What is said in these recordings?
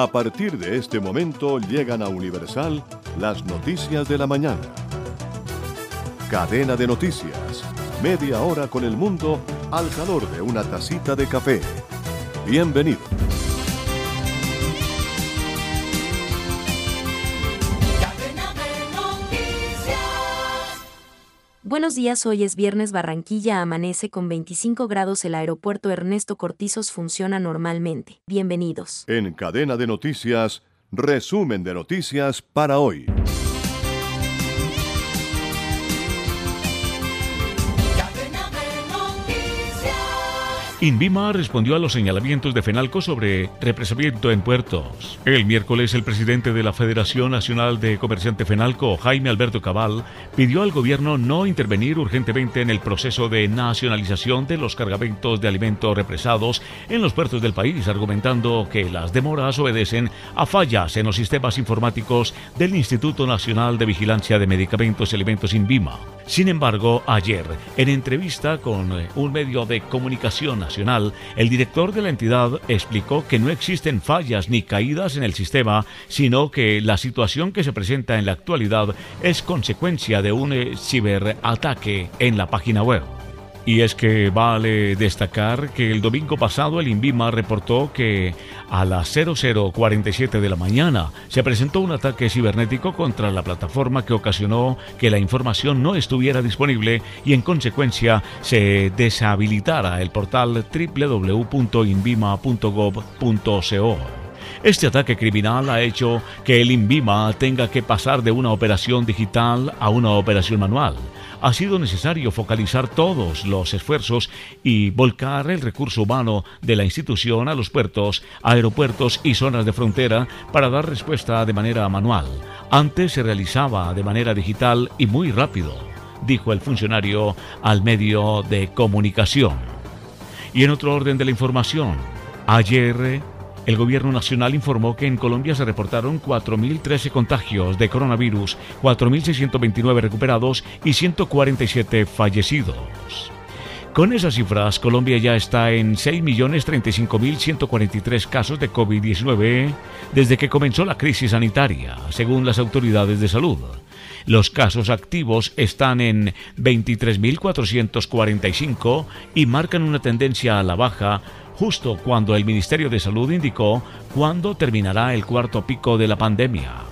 A partir de este momento llegan a Universal las noticias de la mañana. Cadena de noticias. Media hora con el mundo al calor de una tacita de café. Bienvenido. Buenos días, hoy es viernes Barranquilla amanece con 25 grados el aeropuerto Ernesto Cortizos funciona normalmente. Bienvenidos. En cadena de noticias, resumen de noticias para hoy. Invima respondió a los señalamientos de Fenalco sobre represamiento en puertos. El miércoles, el presidente de la Federación Nacional de Comerciante Fenalco, Jaime Alberto Cabal, pidió al gobierno no intervenir urgentemente en el proceso de nacionalización de los cargamentos de alimentos represados en los puertos del país, argumentando que las demoras obedecen a fallas en los sistemas informáticos del Instituto Nacional de Vigilancia de Medicamentos y Alimentos Invima. Sin embargo, ayer, en entrevista con un medio de comunicación el director de la entidad explicó que no existen fallas ni caídas en el sistema, sino que la situación que se presenta en la actualidad es consecuencia de un eh, ciberataque en la página web. Y es que vale destacar que el domingo pasado el INVIMA reportó que a las 0047 de la mañana se presentó un ataque cibernético contra la plataforma que ocasionó que la información no estuviera disponible y en consecuencia se deshabilitara el portal www.invima.gov.co. Este ataque criminal ha hecho que el INVIMA tenga que pasar de una operación digital a una operación manual ha sido necesario focalizar todos los esfuerzos y volcar el recurso humano de la institución a los puertos, aeropuertos y zonas de frontera para dar respuesta de manera manual. Antes se realizaba de manera digital y muy rápido, dijo el funcionario al medio de comunicación. Y en otro orden de la información, ayer el gobierno nacional informó que en Colombia se reportaron 4.013 contagios de coronavirus, 4.629 recuperados y 147 fallecidos. Con esas cifras, Colombia ya está en 6.035.143 casos de COVID-19 desde que comenzó la crisis sanitaria, según las autoridades de salud. Los casos activos están en 23.445 y marcan una tendencia a la baja justo cuando el Ministerio de Salud indicó cuándo terminará el cuarto pico de la pandemia.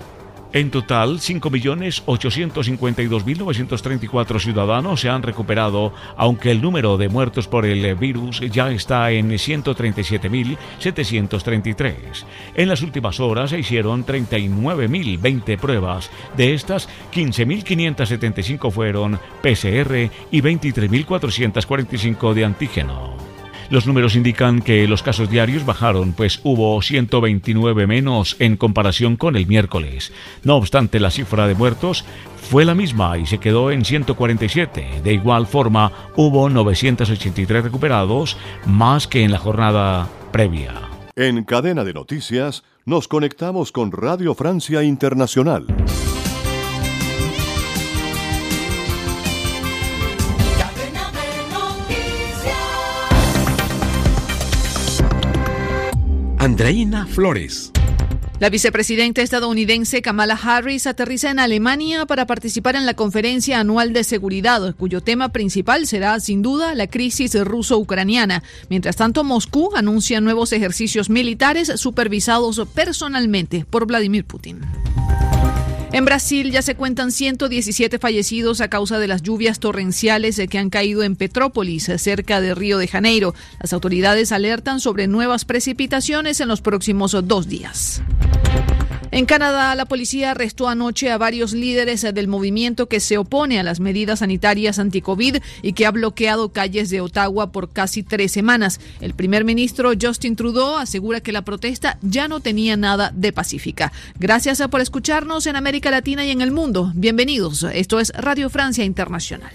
En total, 5.852.934 ciudadanos se han recuperado, aunque el número de muertos por el virus ya está en 137.733. En las últimas horas se hicieron 39.020 pruebas. De estas, 15.575 fueron PCR y 23.445 de antígeno. Los números indican que los casos diarios bajaron, pues hubo 129 menos en comparación con el miércoles. No obstante, la cifra de muertos fue la misma y se quedó en 147. De igual forma, hubo 983 recuperados, más que en la jornada previa. En cadena de noticias, nos conectamos con Radio Francia Internacional. Andreina Flores. La vicepresidenta estadounidense Kamala Harris aterriza en Alemania para participar en la conferencia anual de seguridad, cuyo tema principal será, sin duda, la crisis ruso-ucraniana. Mientras tanto, Moscú anuncia nuevos ejercicios militares supervisados personalmente por Vladimir Putin. En Brasil ya se cuentan 117 fallecidos a causa de las lluvias torrenciales que han caído en Petrópolis, cerca de Río de Janeiro. Las autoridades alertan sobre nuevas precipitaciones en los próximos dos días. En Canadá, la policía arrestó anoche a varios líderes del movimiento que se opone a las medidas sanitarias anti-COVID y que ha bloqueado calles de Ottawa por casi tres semanas. El primer ministro Justin Trudeau asegura que la protesta ya no tenía nada de pacífica. Gracias por escucharnos en América Latina y en el mundo. Bienvenidos. Esto es Radio Francia Internacional.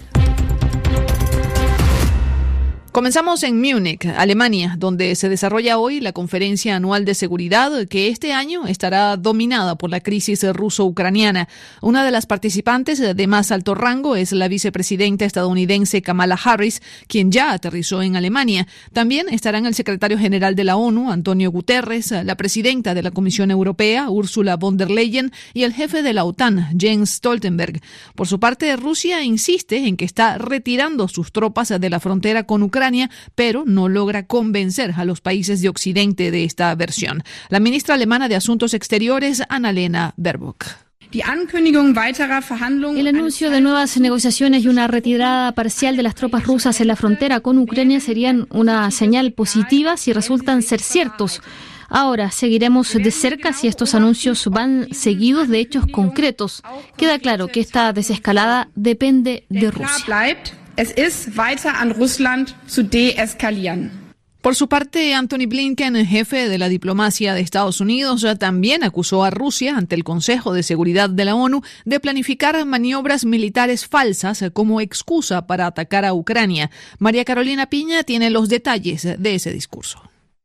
Comenzamos en Múnich, Alemania, donde se desarrolla hoy la conferencia anual de seguridad que este año estará dominada por la crisis ruso-ucraniana. Una de las participantes de más alto rango es la vicepresidenta estadounidense Kamala Harris, quien ya aterrizó en Alemania. También estarán el secretario general de la ONU, Antonio Guterres, la presidenta de la Comisión Europea, Ursula von der Leyen, y el jefe de la OTAN, Jens Stoltenberg. Por su parte, Rusia insiste en que está retirando sus tropas de la frontera con Ucrania pero no logra convencer a los países de Occidente de esta versión. La ministra alemana de Asuntos Exteriores, Annalena Baerbock. El anuncio de nuevas negociaciones y una retirada parcial de las tropas rusas en la frontera con Ucrania serían una señal positiva si resultan ser ciertos. Ahora seguiremos de cerca si estos anuncios van seguidos de hechos concretos. Queda claro que esta desescalada depende de Rusia. Es ist weiter an Russland zu deeskalieren. Por su parte, Anthony Blinken, jefe de la diplomacia de Estados Unidos, también acusó a Rusia ante el Consejo de Seguridad de la ONU de planificar maniobras militares falsas como excusa para atacar a Ucrania. María Carolina Piña tiene los detalles de ese discurso.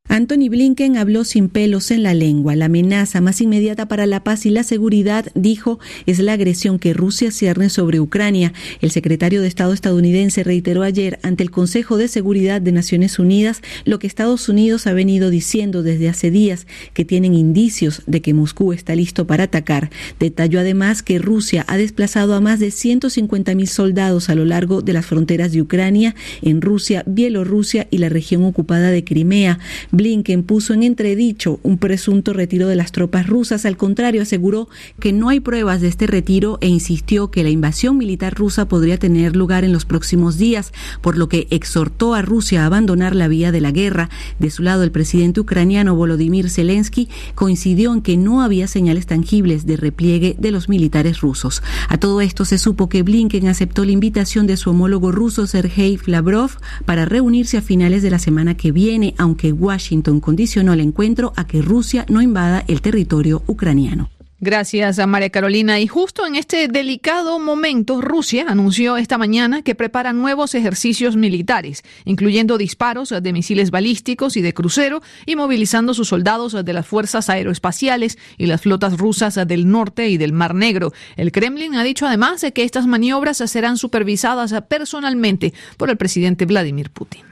Anthony Blinken habló sin pelos en la lengua. La amenaza más inmediata para la paz y la seguridad, dijo, es la agresión que Rusia cierne sobre Ucrania. El secretario de Estado estadounidense reiteró ayer ante el Consejo de Seguridad de Naciones Unidas lo que Estados Unidos ha venido diciendo desde hace días, que tienen indicios de que Moscú está listo para atacar. Detalló además que Rusia ha desplazado a más de 150.000 soldados a lo largo de las fronteras de Ucrania, en Rusia, Bielorrusia y la región ocupada de Crimea. Blinken puso en entredicho un presunto retiro de las tropas rusas. Al contrario, aseguró que no hay pruebas de este retiro e insistió que la invasión militar rusa podría tener lugar en los próximos días, por lo que exhortó a Rusia a abandonar la vía de la guerra. De su lado, el presidente ucraniano Volodymyr Zelensky coincidió en que no había señales tangibles de repliegue de los militares rusos. A todo esto se supo que Blinken aceptó la invitación de su homólogo ruso Sergei Lavrov para reunirse a finales de la semana que viene, aunque Washington Washington condicionó el encuentro a que Rusia no invada el territorio ucraniano. Gracias a María Carolina. Y justo en este delicado momento, Rusia anunció esta mañana que prepara nuevos ejercicios militares, incluyendo disparos de misiles balísticos y de crucero, y movilizando sus soldados de las fuerzas aeroespaciales y las flotas rusas del norte y del Mar Negro. El Kremlin ha dicho además que estas maniobras serán supervisadas personalmente por el presidente Vladimir Putin.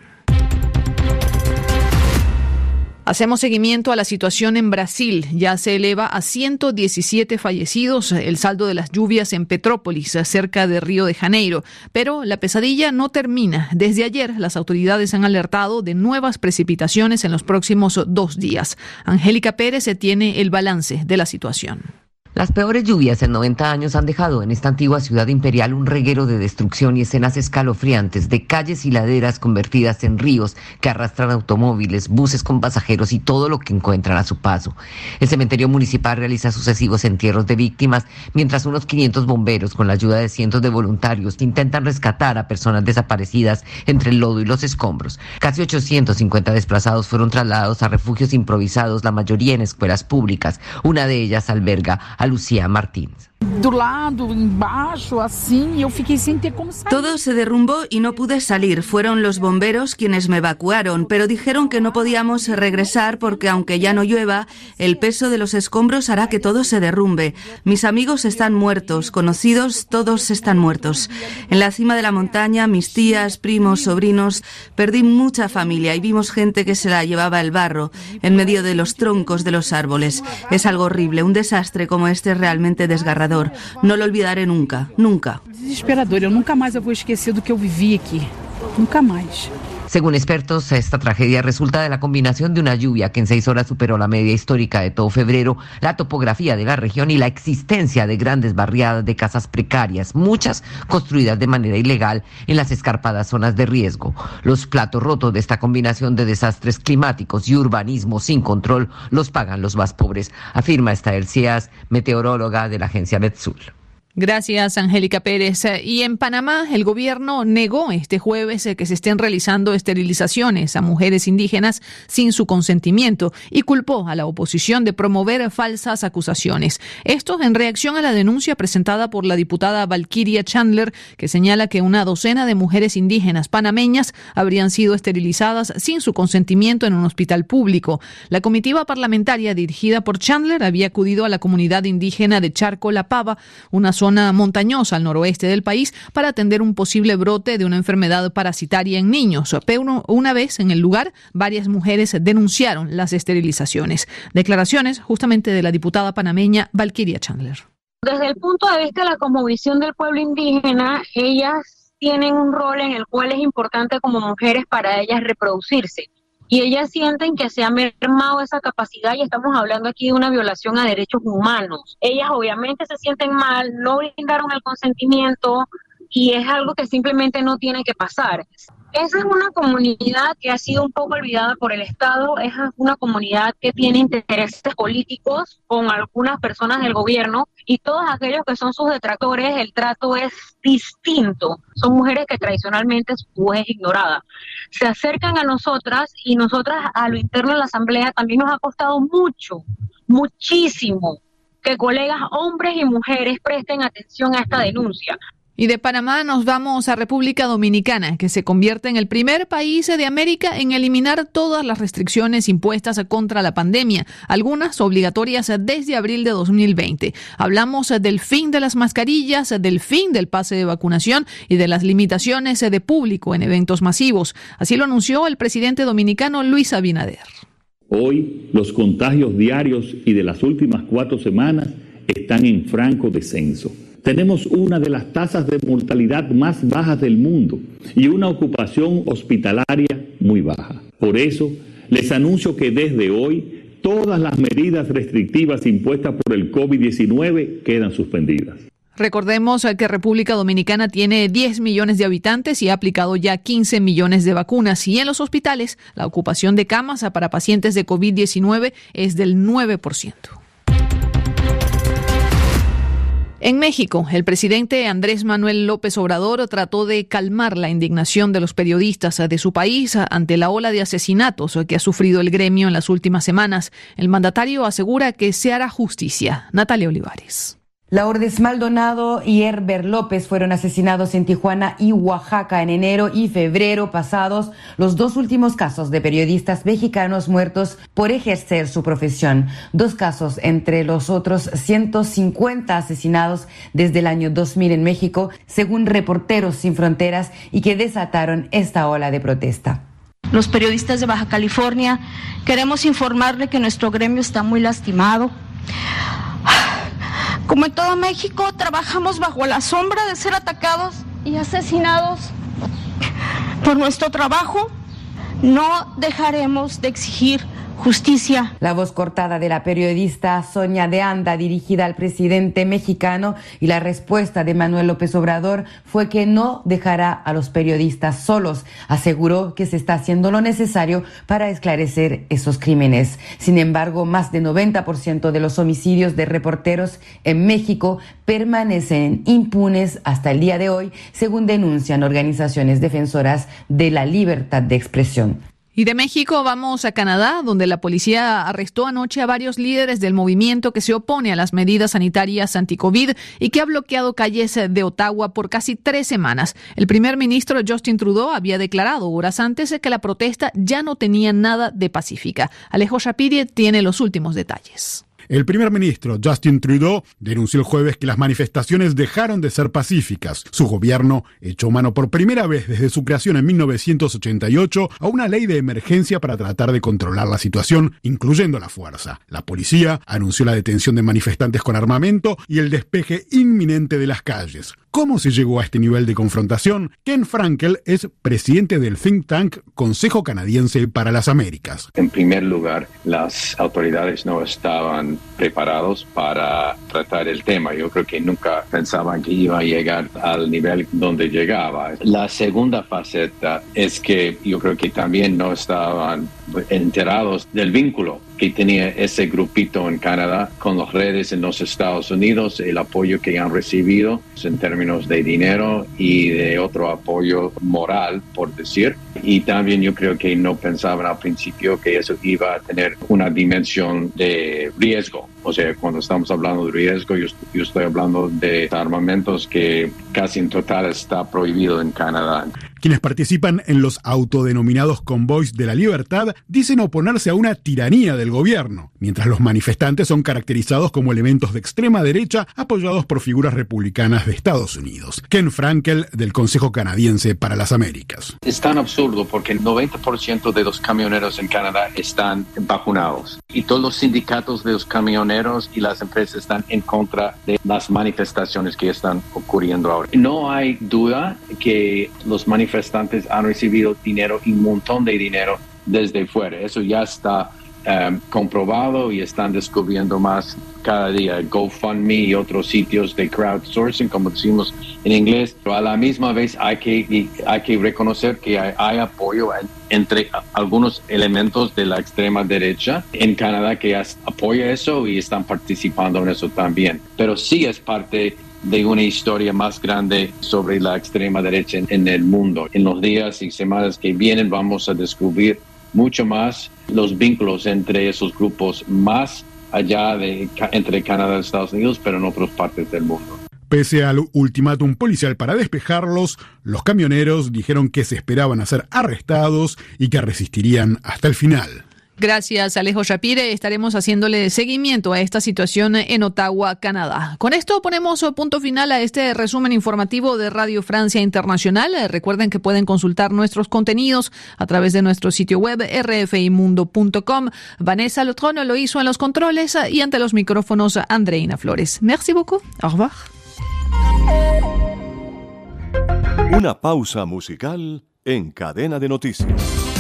Hacemos seguimiento a la situación en Brasil. Ya se eleva a 117 fallecidos el saldo de las lluvias en Petrópolis, cerca de Río de Janeiro. Pero la pesadilla no termina. Desde ayer, las autoridades han alertado de nuevas precipitaciones en los próximos dos días. Angélica Pérez tiene el balance de la situación. Las peores lluvias en 90 años han dejado en esta antigua ciudad imperial un reguero de destrucción y escenas escalofriantes de calles y laderas convertidas en ríos que arrastran automóviles, buses con pasajeros y todo lo que encuentran a su paso. El cementerio municipal realiza sucesivos entierros de víctimas, mientras unos 500 bomberos, con la ayuda de cientos de voluntarios, intentan rescatar a personas desaparecidas entre el lodo y los escombros. Casi 850 desplazados fueron trasladados a refugios improvisados, la mayoría en escuelas públicas. Una de ellas alberga Lucía Martínez. Martins. Todo se derrumbó y no pude salir. Fueron los bomberos quienes me evacuaron, pero dijeron que no podíamos regresar porque aunque ya no llueva, el peso de los escombros hará que todo se derrumbe. Mis amigos están muertos, conocidos, todos están muertos. En la cima de la montaña, mis tías, primos, sobrinos, perdí mucha familia y vimos gente que se la llevaba el barro en medio de los troncos de los árboles. Es algo horrible, un desastre como este es realmente desgarrador. No lo olvidaré nunca, nunca. Desesperador. Yo nunca más voy a esquecer do que yo viví aquí. Nunca más. Según expertos, esta tragedia resulta de la combinación de una lluvia que en seis horas superó la media histórica de todo febrero, la topografía de la región y la existencia de grandes barriadas de casas precarias, muchas construidas de manera ilegal en las escarpadas zonas de riesgo. Los platos rotos de esta combinación de desastres climáticos y urbanismo sin control los pagan los más pobres, afirma esta Elcias, meteoróloga de la agencia Metsul. Gracias, Angélica Pérez. Y en Panamá, el gobierno negó este jueves que se estén realizando esterilizaciones a mujeres indígenas sin su consentimiento y culpó a la oposición de promover falsas acusaciones. Esto en reacción a la denuncia presentada por la diputada Valkyria Chandler, que señala que una docena de mujeres indígenas panameñas habrían sido esterilizadas sin su consentimiento en un hospital público. La comitiva parlamentaria dirigida por Chandler había acudido a la comunidad indígena de Charco La Pava, una zona zona montañosa al noroeste del país para atender un posible brote de una enfermedad parasitaria en niños. Pero una vez en el lugar, varias mujeres denunciaron las esterilizaciones. Declaraciones justamente de la diputada panameña Valkyria Chandler. Desde el punto de vista de la cosmovisión del pueblo indígena, ellas tienen un rol en el cual es importante como mujeres para ellas reproducirse y ellas sienten que se ha mermado esa capacidad y estamos hablando aquí de una violación a derechos humanos. Ellas obviamente se sienten mal, no brindaron el consentimiento y es algo que simplemente no tiene que pasar. Esa es una comunidad que ha sido un poco olvidada por el Estado, es una comunidad que tiene intereses políticos con algunas personas del gobierno y todos aquellos que son sus detractores, el trato es distinto. Son mujeres que tradicionalmente su es ignorada. Se acercan a nosotras y nosotras a lo interno de la Asamblea también nos ha costado mucho, muchísimo que colegas hombres y mujeres presten atención a esta denuncia. Y de Panamá nos vamos a República Dominicana, que se convierte en el primer país de América en eliminar todas las restricciones impuestas contra la pandemia, algunas obligatorias desde abril de 2020. Hablamos del fin de las mascarillas, del fin del pase de vacunación y de las limitaciones de público en eventos masivos. Así lo anunció el presidente dominicano Luis Abinader. Hoy los contagios diarios y de las últimas cuatro semanas están en franco descenso tenemos una de las tasas de mortalidad más bajas del mundo y una ocupación hospitalaria muy baja. Por eso, les anuncio que desde hoy todas las medidas restrictivas impuestas por el COVID-19 quedan suspendidas. Recordemos que República Dominicana tiene 10 millones de habitantes y ha aplicado ya 15 millones de vacunas y en los hospitales la ocupación de camas para pacientes de COVID-19 es del 9%. En México, el presidente Andrés Manuel López Obrador trató de calmar la indignación de los periodistas de su país ante la ola de asesinatos que ha sufrido el gremio en las últimas semanas. El mandatario asegura que se hará justicia. Natalia Olivares. Lourdes Maldonado y Herber López fueron asesinados en Tijuana y Oaxaca en enero y febrero pasados, los dos últimos casos de periodistas mexicanos muertos por ejercer su profesión. Dos casos entre los otros 150 asesinados desde el año 2000 en México, según Reporteros Sin Fronteras, y que desataron esta ola de protesta. Los periodistas de Baja California queremos informarle que nuestro gremio está muy lastimado como en todo México, trabajamos bajo la sombra de ser atacados y asesinados por nuestro trabajo. No dejaremos de exigir justicia. La voz cortada de la periodista Sonia de Anda, dirigida al presidente mexicano, y la respuesta de Manuel López Obrador fue que no dejará a los periodistas solos. Aseguró que se está haciendo lo necesario para esclarecer esos crímenes. Sin embargo, más de 90% de los homicidios de reporteros en México permanecen impunes hasta el día de hoy, según denuncian organizaciones defensoras de la libertad de expresión. Y de México vamos a Canadá, donde la policía arrestó anoche a varios líderes del movimiento que se opone a las medidas sanitarias anti-COVID y que ha bloqueado calles de Ottawa por casi tres semanas. El primer ministro Justin Trudeau había declarado horas antes que la protesta ya no tenía nada de pacífica. Alejo Shapiri tiene los últimos detalles. El primer ministro Justin Trudeau denunció el jueves que las manifestaciones dejaron de ser pacíficas. Su gobierno echó mano por primera vez desde su creación en 1988 a una ley de emergencia para tratar de controlar la situación, incluyendo la fuerza. La policía anunció la detención de manifestantes con armamento y el despeje inminente de las calles. ¿Cómo se llegó a este nivel de confrontación? Ken Frankel es presidente del think tank Consejo Canadiense para las Américas. En primer lugar, las autoridades no estaban preparados para tratar el tema. Yo creo que nunca pensaban que iba a llegar al nivel donde llegaba. La segunda faceta es que yo creo que también no estaban enterados del vínculo que tenía ese grupito en Canadá con las redes en los Estados Unidos, el apoyo que han recibido en términos de dinero y de otro apoyo moral, por decir. Y también yo creo que no pensaban al principio que eso iba a tener una dimensión de riesgo. O sea, cuando estamos hablando de riesgo, yo, yo estoy hablando de armamentos que casi en total está prohibido en Canadá. Quienes participan en los autodenominados convoys de la libertad dicen oponerse a una tiranía del gobierno, mientras los manifestantes son caracterizados como elementos de extrema derecha apoyados por figuras republicanas de Estados Unidos. Ken Frankel, del Consejo Canadiense para las Américas. Es tan absurdo porque el 90% de los camioneros en Canadá están vacunados y todos los sindicatos de los camioneros y las empresas están en contra de las manifestaciones que están ocurriendo ahora. No hay duda que los manifestantes manifestantes han recibido dinero y un montón de dinero desde fuera. Eso ya está um, comprobado y están descubriendo más cada día. GoFundMe y otros sitios de crowdsourcing, como decimos en inglés. Pero a la misma vez hay que, hay que reconocer que hay, hay apoyo entre algunos elementos de la extrema derecha en Canadá que apoya eso y están participando en eso también. Pero sí es parte de una historia más grande sobre la extrema derecha en, el mundo. En los días y semanas que vienen vamos a descubrir mucho más los vínculos entre esos grupos más allá de entre Canadá y Estados Unidos, pero en otras partes del mundo. Pese al ultimátum policial para despejarlos, los camioneros dijeron que se esperaban a ser arrestados y que resistirían hasta el final. Gracias, Alejo Shapire. Estaremos haciéndole seguimiento a esta situación en Ottawa, Canadá. Con esto ponemos punto final a este resumen informativo de Radio Francia Internacional. Recuerden que pueden consultar nuestros contenidos a través de nuestro sitio web rfimundo.com. Vanessa Lotrono lo hizo en los controles y ante los micrófonos Andreina Flores. Merci beaucoup. Au revoir. Una pausa musical en cadena de noticias.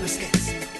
foolishness.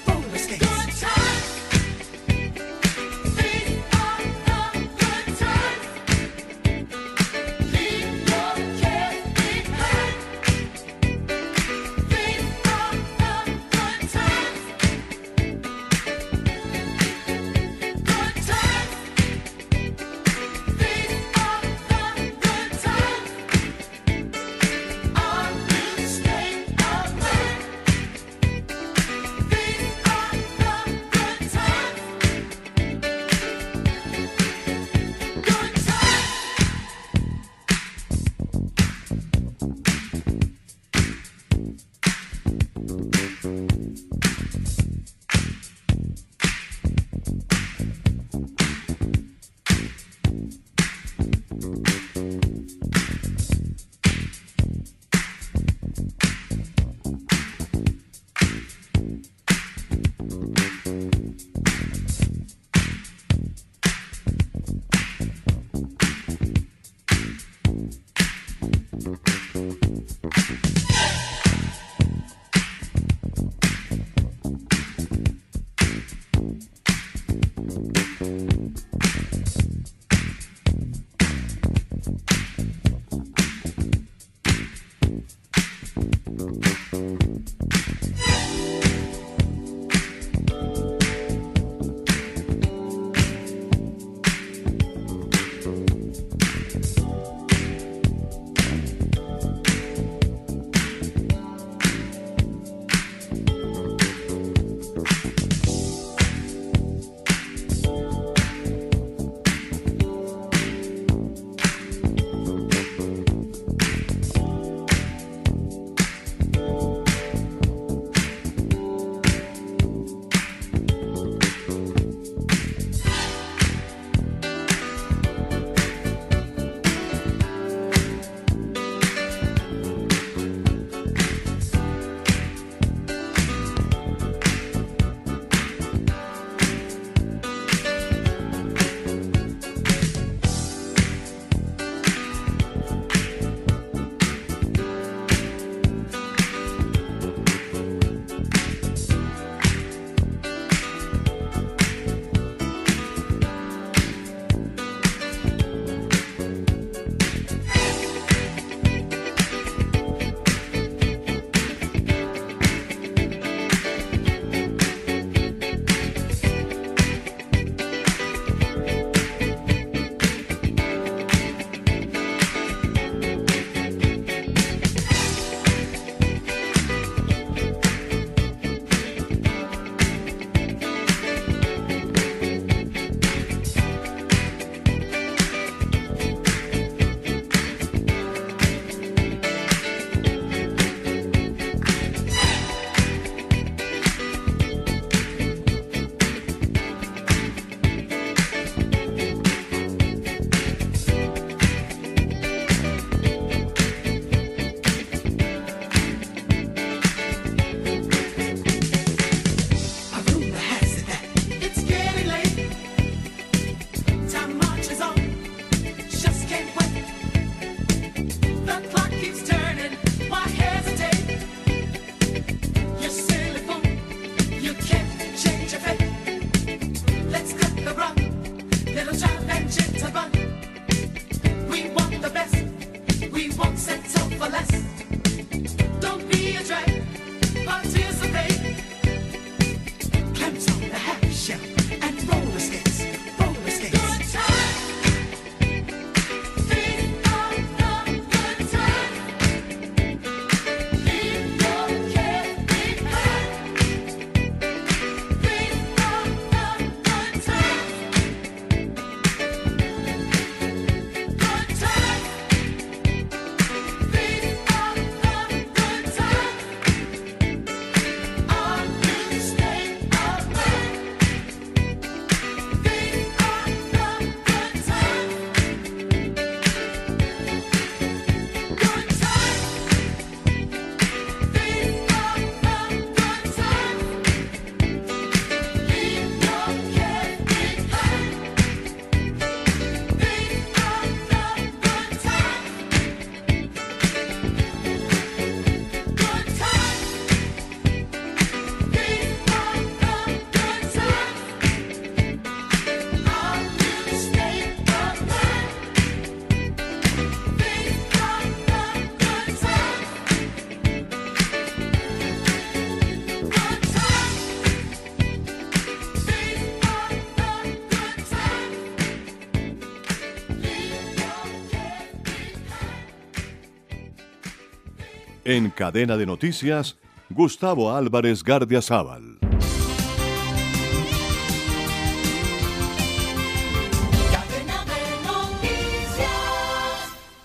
En cadena de noticias, Gustavo Álvarez Gardiazabal.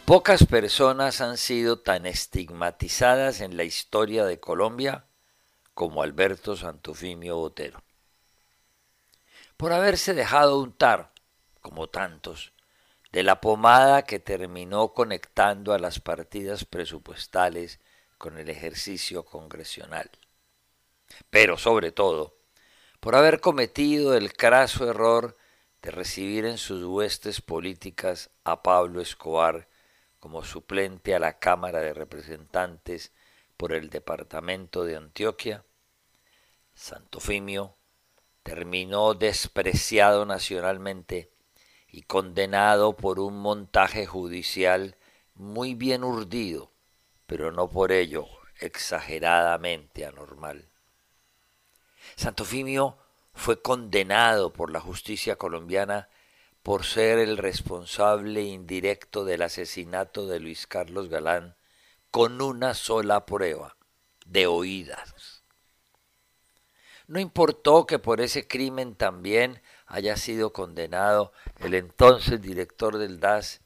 Pocas personas han sido tan estigmatizadas en la historia de Colombia como Alberto Santofimio Botero. Por haberse dejado untar, como tantos, de la pomada que terminó conectando a las partidas presupuestales con el ejercicio congresional. Pero sobre todo, por haber cometido el craso error de recibir en sus huestes políticas a Pablo Escobar como suplente a la Cámara de Representantes por el Departamento de Antioquia, Santofimio terminó despreciado nacionalmente y condenado por un montaje judicial muy bien urdido, pero no por ello exageradamente anormal. Santofimio fue condenado por la justicia colombiana por ser el responsable indirecto del asesinato de Luis Carlos Galán con una sola prueba, de oídas. No importó que por ese crimen también haya sido condenado el entonces director del DAS,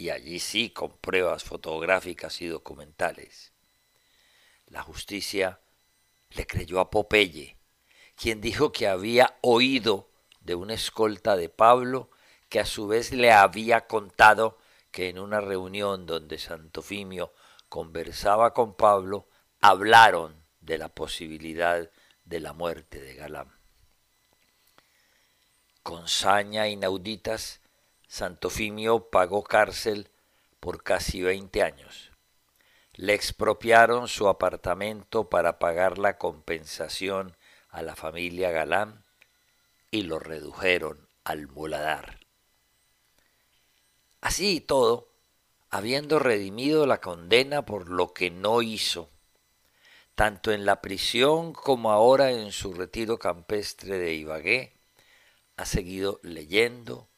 y allí sí con pruebas fotográficas y documentales. La justicia le creyó a Popeye, quien dijo que había oído de una escolta de Pablo que a su vez le había contado que en una reunión donde Santofimio conversaba con Pablo, hablaron de la posibilidad de la muerte de Galán. Con saña inauditas, Santofimio pagó cárcel por casi veinte años. Le expropiaron su apartamento para pagar la compensación a la familia Galán y lo redujeron al muladar. Así y todo, habiendo redimido la condena por lo que no hizo, tanto en la prisión como ahora en su retiro campestre de Ibagué, ha seguido leyendo,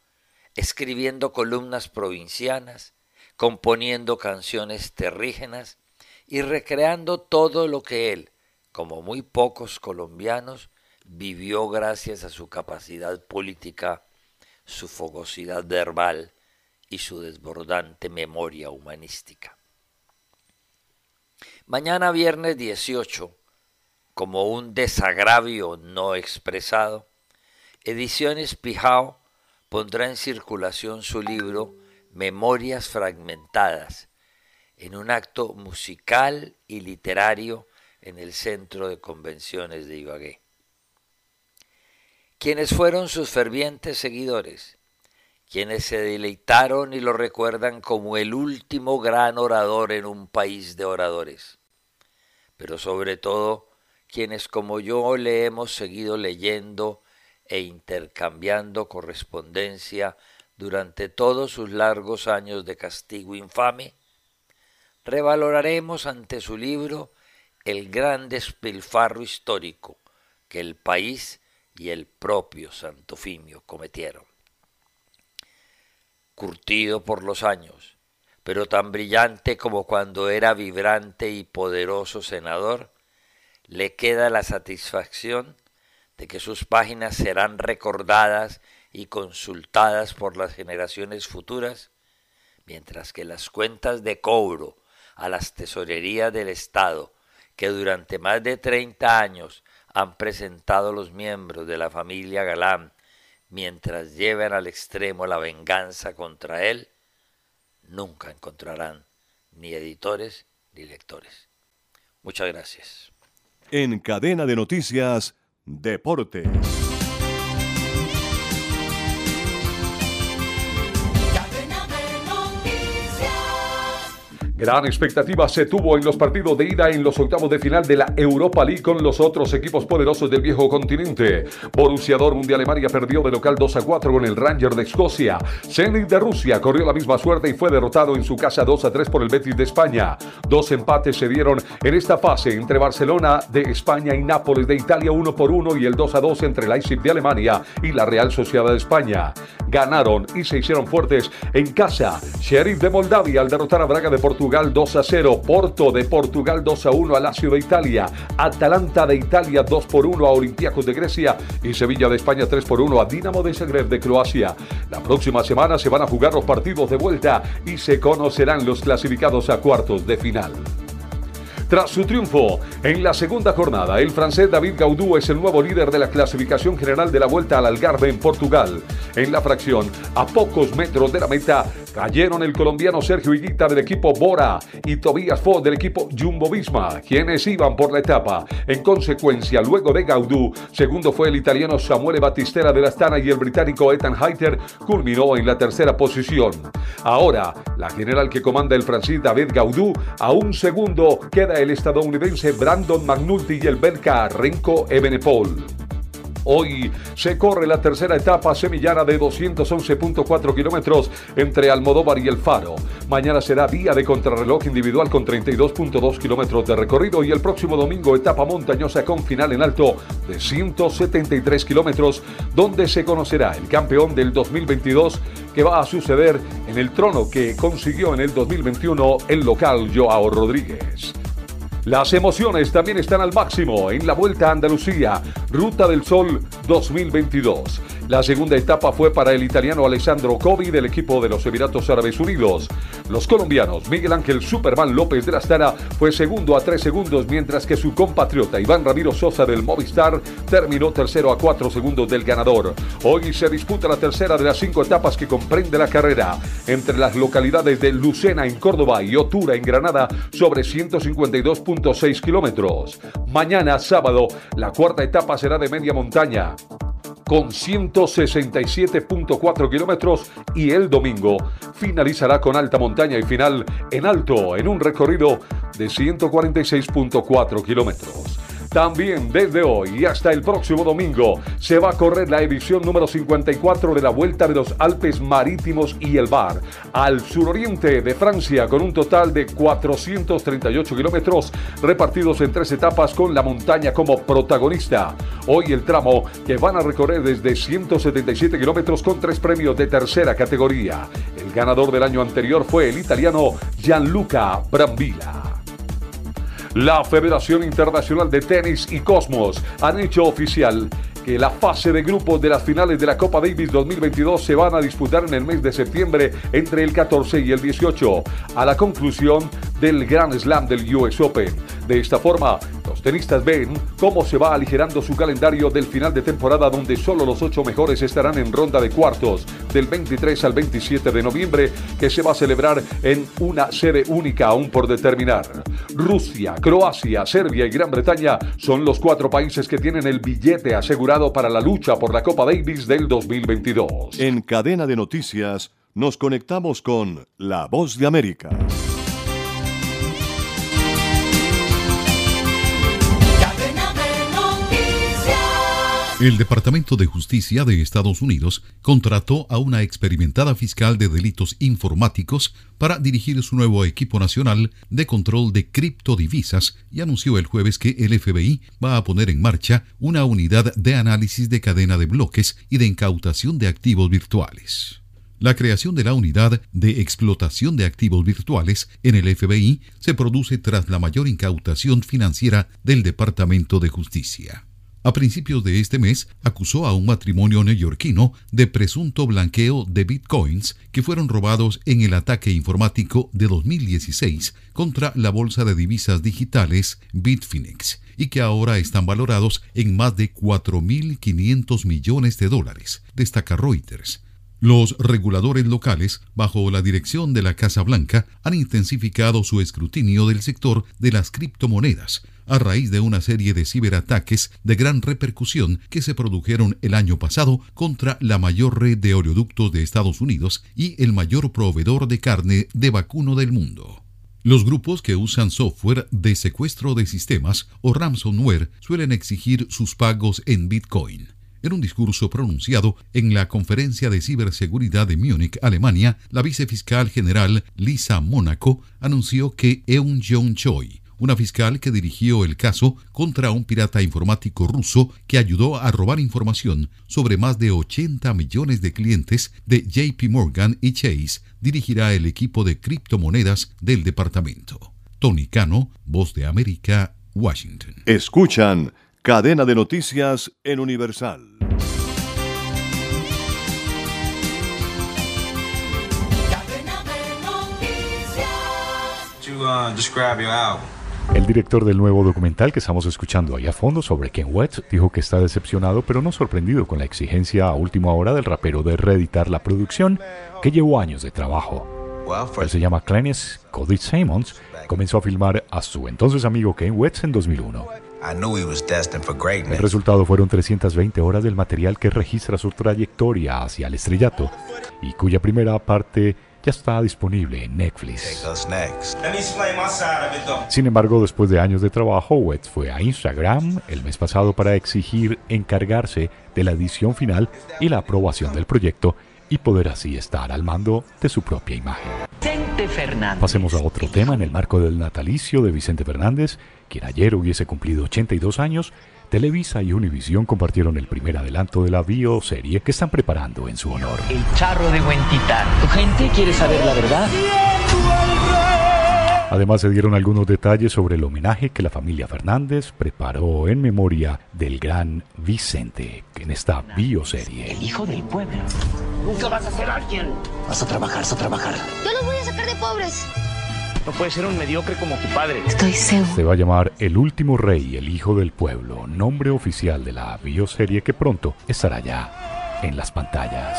escribiendo columnas provincianas, componiendo canciones terrígenas y recreando todo lo que él, como muy pocos colombianos, vivió gracias a su capacidad política, su fogosidad verbal y su desbordante memoria humanística. Mañana viernes 18, como un desagravio no expresado, Ediciones Pijao pondrá en circulación su libro Memorias Fragmentadas, en un acto musical y literario en el Centro de Convenciones de Ibagué. Quienes fueron sus fervientes seguidores, quienes se deleitaron y lo recuerdan como el último gran orador en un país de oradores, pero sobre todo quienes como yo le hemos seguido leyendo e intercambiando correspondencia durante todos sus largos años de castigo infame, revaloraremos ante su libro el gran despilfarro histórico que el país y el propio Santofimio cometieron. Curtido por los años, pero tan brillante como cuando era vibrante y poderoso senador, le queda la satisfacción de que sus páginas serán recordadas y consultadas por las generaciones futuras, mientras que las cuentas de cobro a las tesorerías del Estado, que durante más de 30 años han presentado los miembros de la familia Galán mientras lleven al extremo la venganza contra él, nunca encontrarán ni editores ni lectores. Muchas gracias. En cadena de noticias, Deportes. Gran expectativa se tuvo en los partidos de ida en los octavos de final de la Europa League con los otros equipos poderosos del viejo continente. Borussia Dortmund de Alemania perdió de local 2 a 4 con el Ranger de Escocia. Zenit de Rusia corrió la misma suerte y fue derrotado en su casa 2 a 3 por el Betis de España. Dos empates se dieron en esta fase entre Barcelona de España y Nápoles de Italia 1 por 1 y el 2 a 2 entre Leipzig de Alemania y la Real Sociedad de España. Ganaron y se hicieron fuertes en casa. Sheriff de Moldavia al derrotar a Braga de Portugal Portugal 2 a 0, Porto de Portugal 2 a 1 a Lazio de Italia, Atalanta de Italia 2 por 1 a Olympiacos de Grecia y Sevilla de España 3 por 1 a Dinamo de Zagreb de Croacia. La próxima semana se van a jugar los partidos de vuelta y se conocerán los clasificados a cuartos de final. Tras su triunfo en la segunda jornada, el francés David Gaudú es el nuevo líder de la clasificación general de la Vuelta al Algarve en Portugal. En la fracción, a pocos metros de la meta, cayeron el colombiano Sergio Higuita del equipo Bora y Tobias Ford del equipo Jumbo Visma, quienes iban por la etapa. En consecuencia, luego de Gaudú, segundo fue el italiano Samuele Battistera de la Astana y el británico Ethan Hayter culminó en la tercera posición. Ahora, la general que comanda el francés David Gaudú, a un segundo queda el estadounidense Brandon McNulty y el belga Renko Ebenepol. Hoy se corre la tercera etapa semillana de 211.4 kilómetros entre Almodóvar y El Faro. Mañana será día de contrarreloj individual con 32.2 kilómetros de recorrido y el próximo domingo etapa montañosa con final en alto de 173 kilómetros, donde se conocerá el campeón del 2022 que va a suceder en el trono que consiguió en el 2021 el local Joao Rodríguez. Las emociones también están al máximo en la Vuelta a Andalucía, Ruta del Sol 2022. La segunda etapa fue para el italiano Alessandro Covi del equipo de los Emiratos Árabes Unidos. Los colombianos Miguel Ángel Superman López de la Astana fue segundo a tres segundos, mientras que su compatriota Iván Ramiro Sosa del Movistar terminó tercero a cuatro segundos del ganador. Hoy se disputa la tercera de las cinco etapas que comprende la carrera entre las localidades de Lucena en Córdoba y Otura en Granada sobre 152.6 kilómetros. Mañana sábado la cuarta etapa será de media montaña con 167.4 kilómetros y el domingo finalizará con alta montaña y final en alto en un recorrido de 146.4 kilómetros. También desde hoy y hasta el próximo domingo se va a correr la edición número 54 de la Vuelta de los Alpes Marítimos y el Bar al suroriente de Francia con un total de 438 kilómetros repartidos en tres etapas con la montaña como protagonista. Hoy el tramo que van a recorrer desde 177 kilómetros con tres premios de tercera categoría. El ganador del año anterior fue el italiano Gianluca Brambilla. La Federación Internacional de Tenis y Cosmos han hecho oficial que la fase de grupos de las finales de la Copa Davis 2022 se van a disputar en el mes de septiembre entre el 14 y el 18, a la conclusión del Grand Slam del US Open. De esta forma, los tenistas ven cómo se va aligerando su calendario del final de temporada donde solo los ocho mejores estarán en ronda de cuartos del 23 al 27 de noviembre que se va a celebrar en una sede única aún por determinar. Rusia, Croacia, Serbia y Gran Bretaña son los cuatro países que tienen el billete asegurado para la lucha por la Copa Davis del 2022. En cadena de noticias nos conectamos con La Voz de América. El Departamento de Justicia de Estados Unidos contrató a una experimentada fiscal de delitos informáticos para dirigir su nuevo equipo nacional de control de criptodivisas y anunció el jueves que el FBI va a poner en marcha una unidad de análisis de cadena de bloques y de incautación de activos virtuales. La creación de la unidad de explotación de activos virtuales en el FBI se produce tras la mayor incautación financiera del Departamento de Justicia a principios de este mes acusó a un matrimonio neoyorquino de presunto blanqueo de bitcoins que fueron robados en el ataque informático de 2016 contra la bolsa de divisas digitales Bitfinex y que ahora están valorados en más de 4.500 millones de dólares, destaca Reuters. Los reguladores locales, bajo la dirección de la Casa Blanca, han intensificado su escrutinio del sector de las criptomonedas, a raíz de una serie de ciberataques de gran repercusión que se produjeron el año pasado contra la mayor red de oleoductos de Estados Unidos y el mayor proveedor de carne de vacuno del mundo. Los grupos que usan software de secuestro de sistemas o ransomware suelen exigir sus pagos en Bitcoin. En un discurso pronunciado en la Conferencia de Ciberseguridad de Múnich, Alemania, la vicefiscal general Lisa Mónaco anunció que Eun Jong Choi, una fiscal que dirigió el caso contra un pirata informático ruso que ayudó a robar información sobre más de 80 millones de clientes de JP Morgan y Chase, dirigirá el equipo de criptomonedas del departamento. Tony Cano, Voz de América, Washington. Escuchan Cadena de Noticias en Universal. El director del nuevo documental que estamos escuchando ahí a fondo sobre Ken West dijo que está decepcionado pero no sorprendido con la exigencia a última hora del rapero de reeditar la producción que llevó años de trabajo. Él se llama Clennis Cody Simmons, comenzó a filmar a su entonces amigo Ken West en 2001. El resultado fueron 320 horas del material que registra su trayectoria hacia el estrellato y cuya primera parte ya está disponible en Netflix. Sin embargo, después de años de trabajo, West fue a Instagram el mes pasado para exigir encargarse de la edición final y la aprobación del proyecto y poder así estar al mando de su propia imagen. Pasemos a otro tema en el marco del natalicio de Vicente Fernández, quien ayer hubiese cumplido 82 años. Televisa y Univisión compartieron el primer adelanto de la bioserie que están preparando en su honor. El charro de Huentita. ¿Tu gente quiere saber la verdad? Además se dieron algunos detalles sobre el homenaje que la familia Fernández preparó en memoria del gran Vicente en esta bioserie. El hijo del pueblo. Nunca vas a ser alguien. Vas a trabajar, vas a trabajar. Yo los voy a sacar de pobres. No puedes ser un mediocre como tu padre. Estoy seguro. Se va a llamar El último rey, el hijo del pueblo, nombre oficial de la bioserie que pronto estará ya en las pantallas.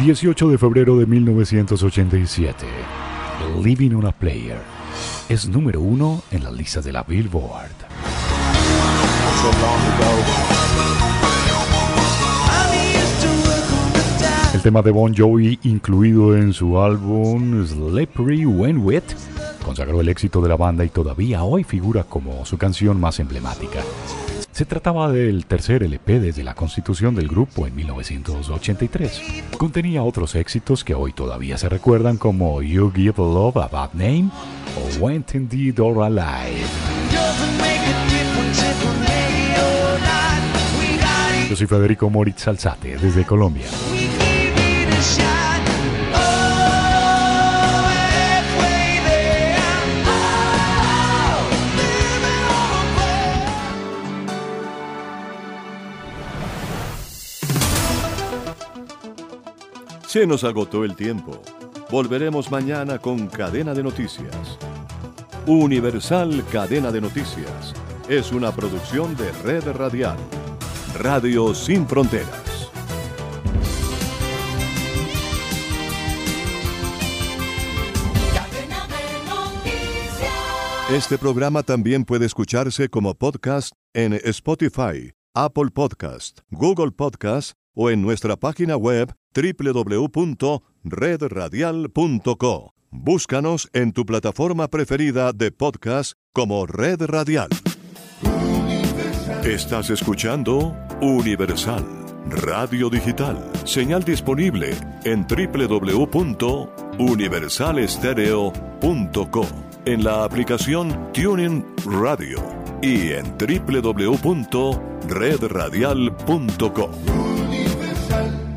18 de febrero de 1987. Living on a Player es número uno en la lista de la Billboard. El tema de Bon Jovi, incluido en su álbum Slippery When Wet, consagró el éxito de la banda y todavía hoy figura como su canción más emblemática. Se trataba del tercer LP desde la constitución del grupo en 1983. Contenía otros éxitos que hoy todavía se recuerdan como You Give Love a Bad Name o Went Indeed or Alive. Yo soy Federico Moritz Alzate desde Colombia. Se nos agotó el tiempo. Volveremos mañana con Cadena de Noticias. Universal Cadena de Noticias es una producción de Red Radial. Radio Sin Fronteras. Este programa también puede escucharse como podcast en Spotify, Apple Podcast, Google Podcast o en nuestra página web www.redradial.co. Búscanos en tu plataforma preferida de podcast como Red Radial. Estás escuchando Universal Radio Digital, señal disponible en www.universalestereo.co, en la aplicación Tuning Radio y en www.redradial.co. Universal